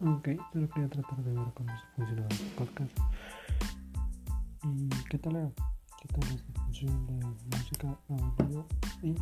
Ok, solo quería tratar de ver cómo se funciona el podcast. ¿Y qué tal? ¿Qué tal esta función de música, audio y